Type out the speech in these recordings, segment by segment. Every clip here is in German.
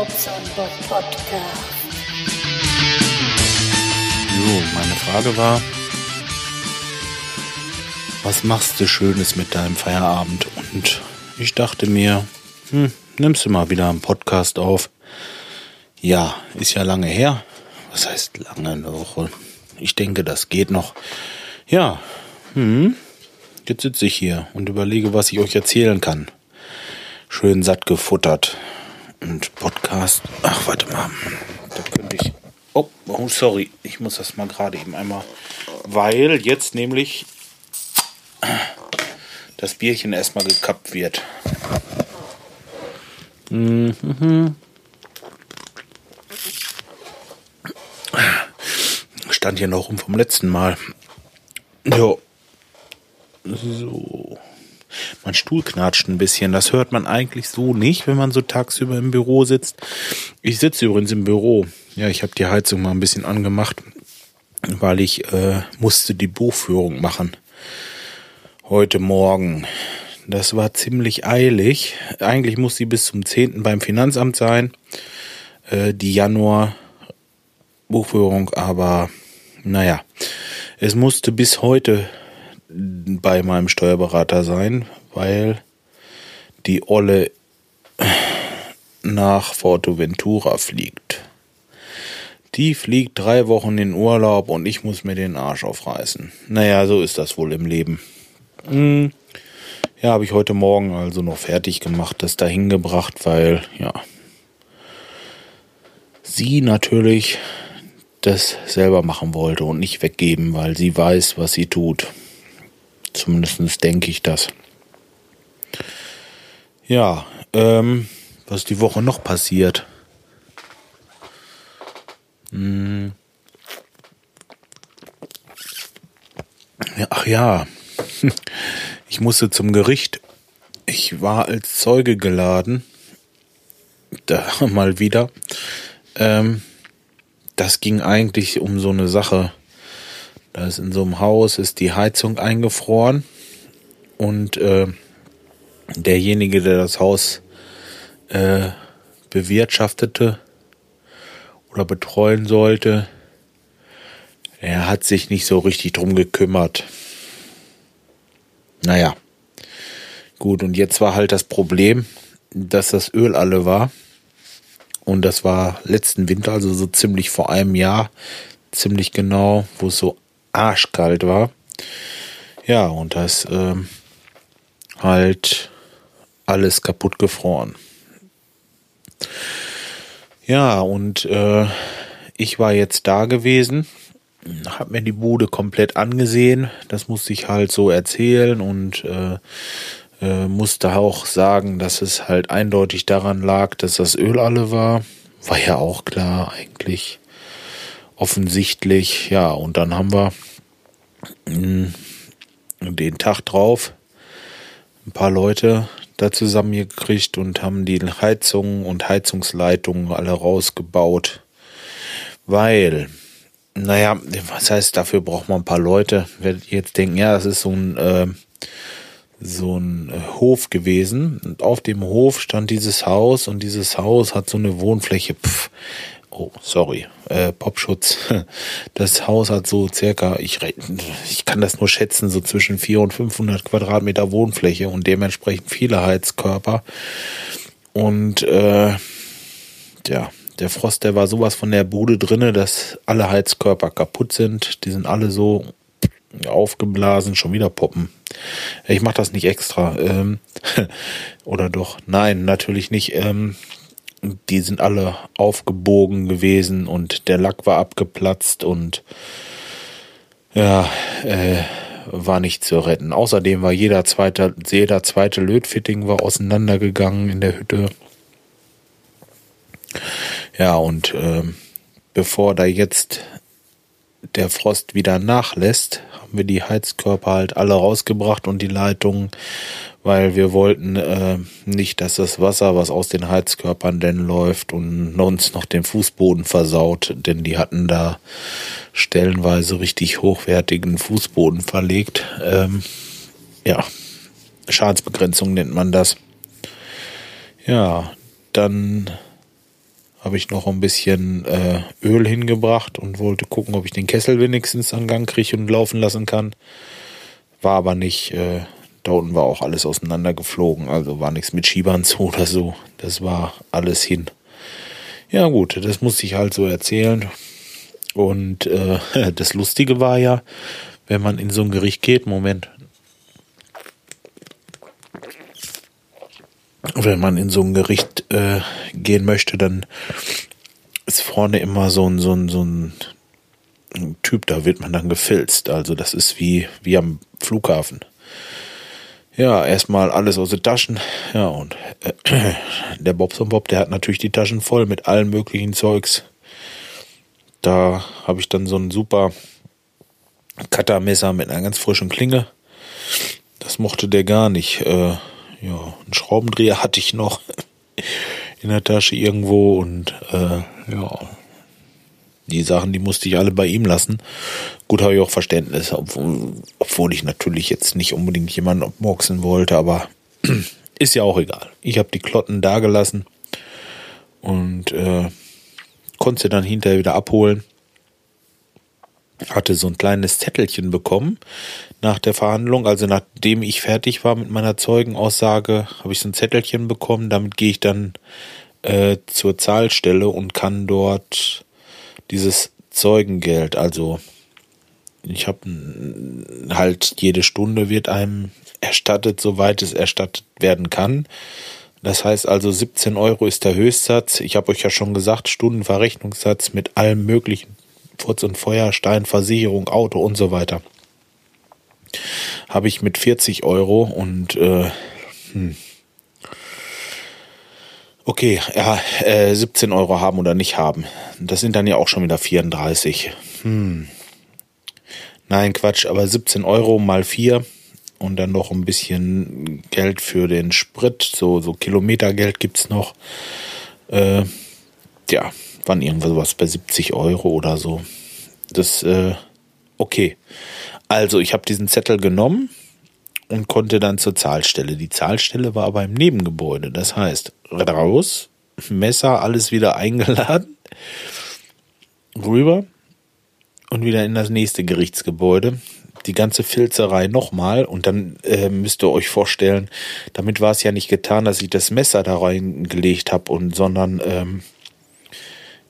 Podcast. Jo, meine Frage war, was machst du Schönes mit deinem Feierabend? Und ich dachte mir, hm, nimmst du mal wieder einen Podcast auf. Ja, ist ja lange her. Was heißt lange eine Woche? Ich denke, das geht noch. Ja, hm, jetzt sitze ich hier und überlege, was ich euch erzählen kann. Schön satt gefuttert. Und Podcast. Ach, warte mal. Da könnte ich. Oh, oh, sorry. Ich muss das mal gerade eben einmal. Weil jetzt nämlich das Bierchen erstmal gekappt wird. Mhm. Stand hier noch rum vom letzten Mal. Jo. So. Mein Stuhl knatscht ein bisschen. Das hört man eigentlich so nicht, wenn man so tagsüber im Büro sitzt. Ich sitze übrigens im Büro. Ja, ich habe die Heizung mal ein bisschen angemacht, weil ich äh, musste die Buchführung machen. Heute Morgen. Das war ziemlich eilig. Eigentlich muss sie bis zum 10. beim Finanzamt sein. Äh, die Januar Buchführung, aber naja, es musste bis heute bei meinem Steuerberater sein, weil die Olle nach Forteventura fliegt. Die fliegt drei Wochen in Urlaub und ich muss mir den Arsch aufreißen. Naja, so ist das wohl im Leben. Hm. Ja, habe ich heute Morgen also noch fertig gemacht, das dahin gebracht, weil, ja, sie natürlich das selber machen wollte und nicht weggeben, weil sie weiß, was sie tut. Zumindest denke ich das. Ja, ähm, was die Woche noch passiert? Hm. Ja, ach ja, ich musste zum Gericht. Ich war als Zeuge geladen. Da mal wieder. Ähm, das ging eigentlich um so eine Sache. Da ist in so einem Haus ist die Heizung eingefroren und äh, derjenige, der das Haus äh, bewirtschaftete oder betreuen sollte, er hat sich nicht so richtig drum gekümmert. Naja, gut, und jetzt war halt das Problem, dass das Öl alle war. Und das war letzten Winter, also so ziemlich vor einem Jahr, ziemlich genau, wo es so arschkalt war. Ja, und das ähm, halt alles kaputt gefroren. Ja, und äh, ich war jetzt da gewesen, hab mir die Bude komplett angesehen. Das musste ich halt so erzählen und äh, äh, musste auch sagen, dass es halt eindeutig daran lag, dass das Öl alle war. War ja auch klar eigentlich offensichtlich. Ja, und dann haben wir hm, den Tag drauf ein paar Leute da zusammengekriegt und haben die Heizungen und Heizungsleitungen alle rausgebaut. Weil, naja, was heißt, dafür braucht man ein paar Leute. Werdet ihr jetzt denken, ja, das ist so ein, äh, so ein Hof gewesen. Und auf dem Hof stand dieses Haus und dieses Haus hat so eine Wohnfläche. Pff, oh, sorry, äh, Popschutz. Das Haus hat so circa, ich, ich kann das nur schätzen, so zwischen 400 und 500 Quadratmeter Wohnfläche und dementsprechend viele Heizkörper. Und äh, ja, der Frost, der war sowas von der Bude drinne, dass alle Heizkörper kaputt sind. Die sind alle so aufgeblasen, schon wieder poppen. Ich mache das nicht extra. Ähm, oder doch? Nein, natürlich nicht. Ähm, die sind alle aufgebogen gewesen und der Lack war abgeplatzt und ja, äh, war nicht zu retten. Außerdem war jeder zweite, jeder zweite Lötfitting war auseinandergegangen in der Hütte. Ja, und äh, bevor da jetzt der Frost wieder nachlässt, haben wir die Heizkörper halt alle rausgebracht und die Leitungen weil wir wollten äh, nicht, dass das Wasser, was aus den Heizkörpern denn läuft und uns noch den Fußboden versaut, denn die hatten da stellenweise richtig hochwertigen Fußboden verlegt. Ähm, ja, Schadensbegrenzung nennt man das. Ja, dann habe ich noch ein bisschen äh, Öl hingebracht und wollte gucken, ob ich den Kessel wenigstens an Gang kriege und laufen lassen kann. War aber nicht. Äh, da unten war auch alles auseinandergeflogen, also war nichts mit Schiebern zu oder so. Das war alles hin. Ja gut, das musste ich halt so erzählen. Und äh, das Lustige war ja, wenn man in so ein Gericht geht, Moment, wenn man in so ein Gericht äh, gehen möchte, dann ist vorne immer so ein, so ein, so ein Typ, da wird man dann gefilzt. Also das ist wie, wie am Flughafen. Ja, erstmal alles aus den Taschen. Ja, und äh, der Bobson Bob, der hat natürlich die Taschen voll mit allen möglichen Zeugs. Da habe ich dann so ein super Cuttermesser mit einer ganz frischen Klinge. Das mochte der gar nicht. Äh, ja, einen Schraubendreher hatte ich noch in der Tasche irgendwo und äh, ja, die Sachen, die musste ich alle bei ihm lassen. Gut, habe ich auch Verständnis, obwohl, obwohl ich natürlich jetzt nicht unbedingt jemanden obmoxen wollte, aber ist ja auch egal. Ich habe die Klotten da gelassen und äh, konnte sie dann hinterher wieder abholen hatte so ein kleines Zettelchen bekommen nach der Verhandlung. Also nachdem ich fertig war mit meiner Zeugenaussage, habe ich so ein Zettelchen bekommen. Damit gehe ich dann äh, zur Zahlstelle und kann dort dieses Zeugengeld, also ich habe halt jede Stunde wird einem erstattet, soweit es erstattet werden kann. Das heißt also 17 Euro ist der Höchstsatz. Ich habe euch ja schon gesagt, Stundenverrechnungssatz mit allem möglichen Putz und Feuer, Stein, Versicherung, Auto und so weiter. Habe ich mit 40 Euro und äh, hm. Okay, ja, äh, 17 Euro haben oder nicht haben. Das sind dann ja auch schon wieder 34. Hm. Nein, Quatsch, aber 17 Euro mal 4 und dann noch ein bisschen Geld für den Sprit, so, so Kilometergeld gibt's noch. Äh, ja, waren irgendwas bei 70 Euro oder so. Das, äh, okay. Also ich habe diesen Zettel genommen und konnte dann zur Zahlstelle. Die Zahlstelle war aber im Nebengebäude. Das heißt, raus, Messer, alles wieder eingeladen, rüber und wieder in das nächste Gerichtsgebäude. Die ganze Filzerei nochmal und dann äh, müsst ihr euch vorstellen, damit war es ja nicht getan, dass ich das Messer da reingelegt habe und sondern ähm,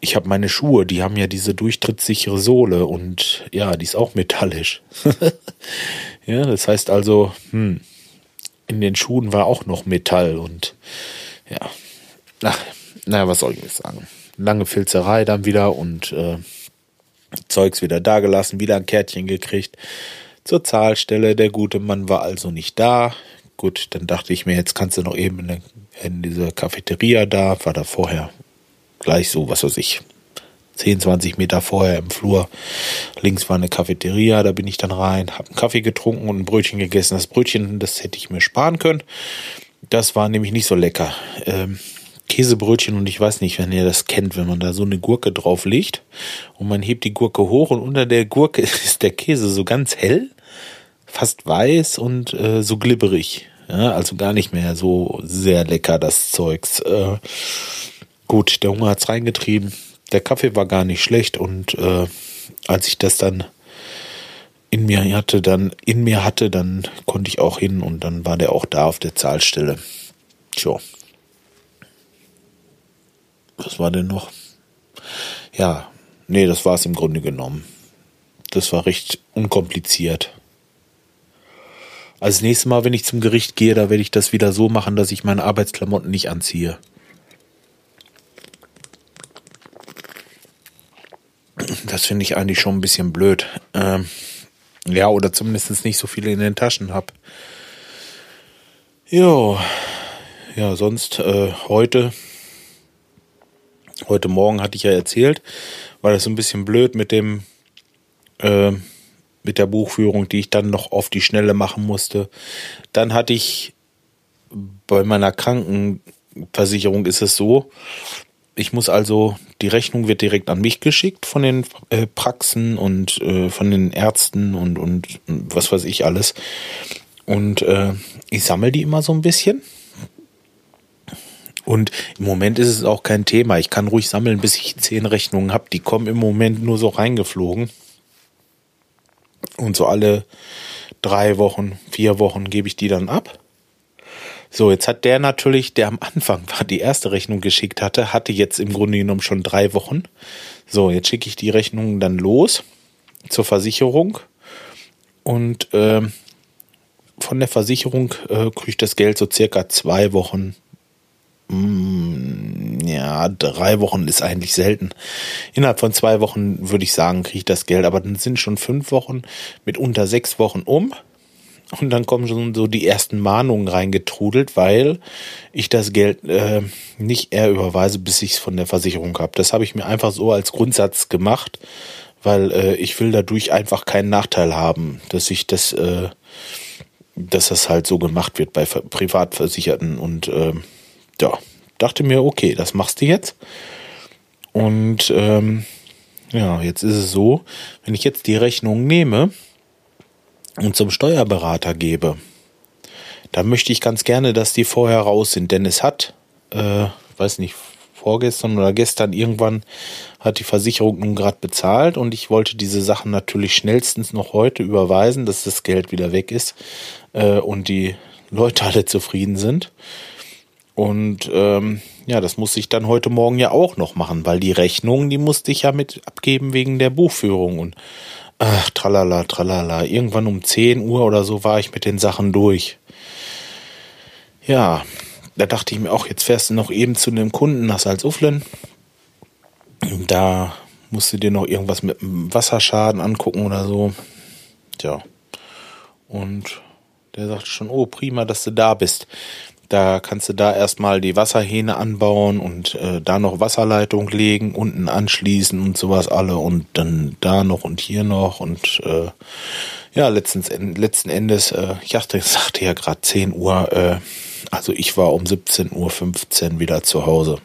ich habe meine Schuhe, die haben ja diese durchtrittssichere Sohle und ja, die ist auch metallisch. ja, das heißt also, hm, in den Schuhen war auch noch Metall und ja, ach, naja, was soll ich jetzt sagen? Lange Filzerei dann wieder und äh, Zeugs wieder dagelassen, wieder ein Kärtchen gekriegt. Zur Zahlstelle, der gute Mann war also nicht da. Gut, dann dachte ich mir, jetzt kannst du noch eben in, in diese Cafeteria da, war da vorher gleich so, was weiß ich, 10, 20 Meter vorher im Flur. Links war eine Cafeteria, da bin ich dann rein, habe einen Kaffee getrunken und ein Brötchen gegessen. Das Brötchen, das hätte ich mir sparen können. Das war nämlich nicht so lecker. Ähm, Käsebrötchen und ich weiß nicht, wenn ihr das kennt, wenn man da so eine Gurke drauf legt und man hebt die Gurke hoch und unter der Gurke ist der Käse so ganz hell, fast weiß und äh, so glibberig. Ja, also gar nicht mehr so sehr lecker, das Zeugs. Äh, Gut, der Hunger hat's reingetrieben. Der Kaffee war gar nicht schlecht und äh, als ich das dann in mir hatte, dann in mir hatte, dann konnte ich auch hin und dann war der auch da auf der Zahlstelle. Tja. Was war denn noch? Ja, nee, das war es im Grunde genommen. Das war recht unkompliziert. Als nächstes Mal, wenn ich zum Gericht gehe, da werde ich das wieder so machen, dass ich meine Arbeitsklamotten nicht anziehe. Das finde ich eigentlich schon ein bisschen blöd. Ähm, ja, oder zumindest nicht so viele in den Taschen habe. Jo. Ja, sonst äh, heute, heute Morgen hatte ich ja erzählt, war das ein bisschen blöd mit dem, äh, mit der Buchführung, die ich dann noch auf die Schnelle machen musste. Dann hatte ich bei meiner Krankenversicherung ist es so, ich muss also, die Rechnung wird direkt an mich geschickt von den äh, Praxen und äh, von den Ärzten und, und was weiß ich alles. Und äh, ich sammle die immer so ein bisschen. Und im Moment ist es auch kein Thema. Ich kann ruhig sammeln, bis ich zehn Rechnungen habe. Die kommen im Moment nur so reingeflogen. Und so alle drei Wochen, vier Wochen gebe ich die dann ab. So, jetzt hat der natürlich, der am Anfang war, die erste Rechnung geschickt hatte, hatte jetzt im Grunde genommen schon drei Wochen. So, jetzt schicke ich die Rechnung dann los zur Versicherung und äh, von der Versicherung äh, kriege ich das Geld so circa zwei Wochen. Mm, ja, drei Wochen ist eigentlich selten. Innerhalb von zwei Wochen würde ich sagen, kriege ich das Geld, aber dann sind schon fünf Wochen mit unter sechs Wochen um. Und dann kommen schon so die ersten Mahnungen reingetrudelt, weil ich das Geld äh, nicht eher überweise, bis ich es von der Versicherung habe. Das habe ich mir einfach so als Grundsatz gemacht, weil äh, ich will dadurch einfach keinen Nachteil haben, dass ich das, äh, dass das halt so gemacht wird bei Privatversicherten. Und äh, ja, dachte mir, okay, das machst du jetzt. Und ähm, ja, jetzt ist es so, wenn ich jetzt die Rechnung nehme, und zum Steuerberater gebe, dann möchte ich ganz gerne, dass die vorher raus sind, denn es hat, äh, weiß nicht, vorgestern oder gestern irgendwann hat die Versicherung nun gerade bezahlt und ich wollte diese Sachen natürlich schnellstens noch heute überweisen, dass das Geld wieder weg ist äh, und die Leute alle zufrieden sind. Und ähm, ja, das muss ich dann heute Morgen ja auch noch machen, weil die Rechnung, die musste ich ja mit abgeben wegen der Buchführung. Und Ach, tralala, tralala. Irgendwann um 10 Uhr oder so war ich mit den Sachen durch. Ja, da dachte ich mir auch, jetzt fährst du noch eben zu einem Kunden nach Salzuflen. Da musst du dir noch irgendwas mit dem Wasserschaden angucken oder so. Tja. Und der sagte schon, oh, prima, dass du da bist. Da kannst du da erstmal die Wasserhähne anbauen und äh, da noch Wasserleitung legen, unten anschließen und sowas alle und dann da noch und hier noch und äh, ja, letztens, letzten Endes, äh, ich dachte, ich sagte ja gerade 10 Uhr, äh, also ich war um 17.15 Uhr wieder zu Hause.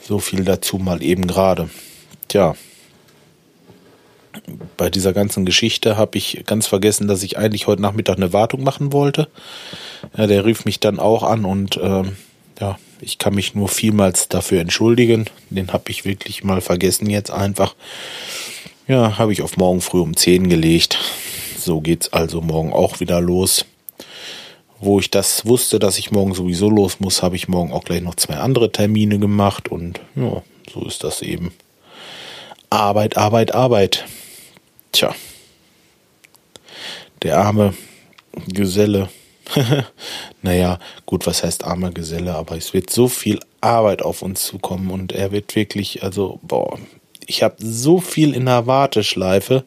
So viel dazu mal eben gerade. Tja, bei dieser ganzen Geschichte habe ich ganz vergessen, dass ich eigentlich heute Nachmittag eine Wartung machen wollte. Ja, der rief mich dann auch an und ähm, ja, ich kann mich nur vielmals dafür entschuldigen. Den habe ich wirklich mal vergessen jetzt einfach. Ja, habe ich auf morgen früh um 10 gelegt. So geht's also morgen auch wieder los. Wo ich das wusste, dass ich morgen sowieso los muss, habe ich morgen auch gleich noch zwei andere Termine gemacht und ja, so ist das eben. Arbeit, Arbeit, Arbeit. Tja, der arme Geselle. naja, gut, was heißt armer Geselle, aber es wird so viel Arbeit auf uns zukommen und er wird wirklich, also, boah, ich habe so viel in der Warteschleife,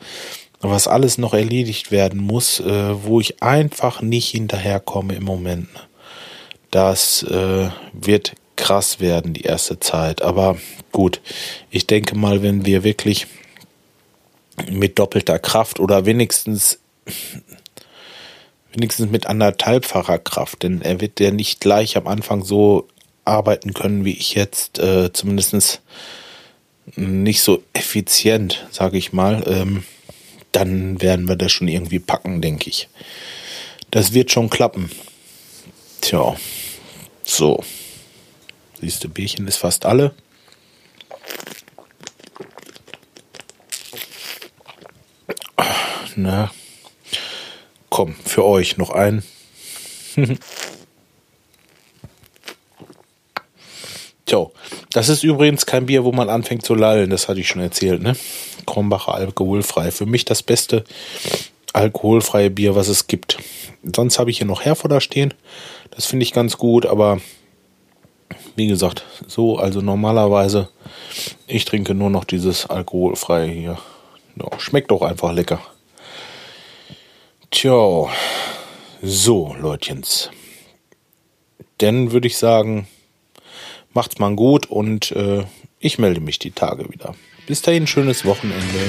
was alles noch erledigt werden muss, äh, wo ich einfach nicht hinterherkomme im Moment. Das äh, wird krass werden die erste Zeit, aber gut, ich denke mal, wenn wir wirklich mit doppelter Kraft oder wenigstens wenigstens mit anderthalbfacher Kraft, denn er wird ja nicht gleich am Anfang so arbeiten können wie ich jetzt, äh, zumindest nicht so effizient, sage ich mal. Ähm, dann werden wir das schon irgendwie packen, denke ich. Das wird schon klappen. Tja, so. Siehst du, Bierchen ist fast alle. Na, komm, für euch noch ein. Tja, das ist übrigens kein Bier, wo man anfängt zu lallen, das hatte ich schon erzählt, ne? Krombacher alkoholfrei. Für mich das beste alkoholfreie Bier, was es gibt. Sonst habe ich hier noch Herforder stehen. Das finde ich ganz gut, aber wie gesagt, so, also normalerweise, ich trinke nur noch dieses alkoholfreie hier. Ja, schmeckt auch einfach lecker. Tja, so, Leutchens. Dann würde ich sagen, macht's mal gut und äh, ich melde mich die Tage wieder. Bis dahin, schönes Wochenende.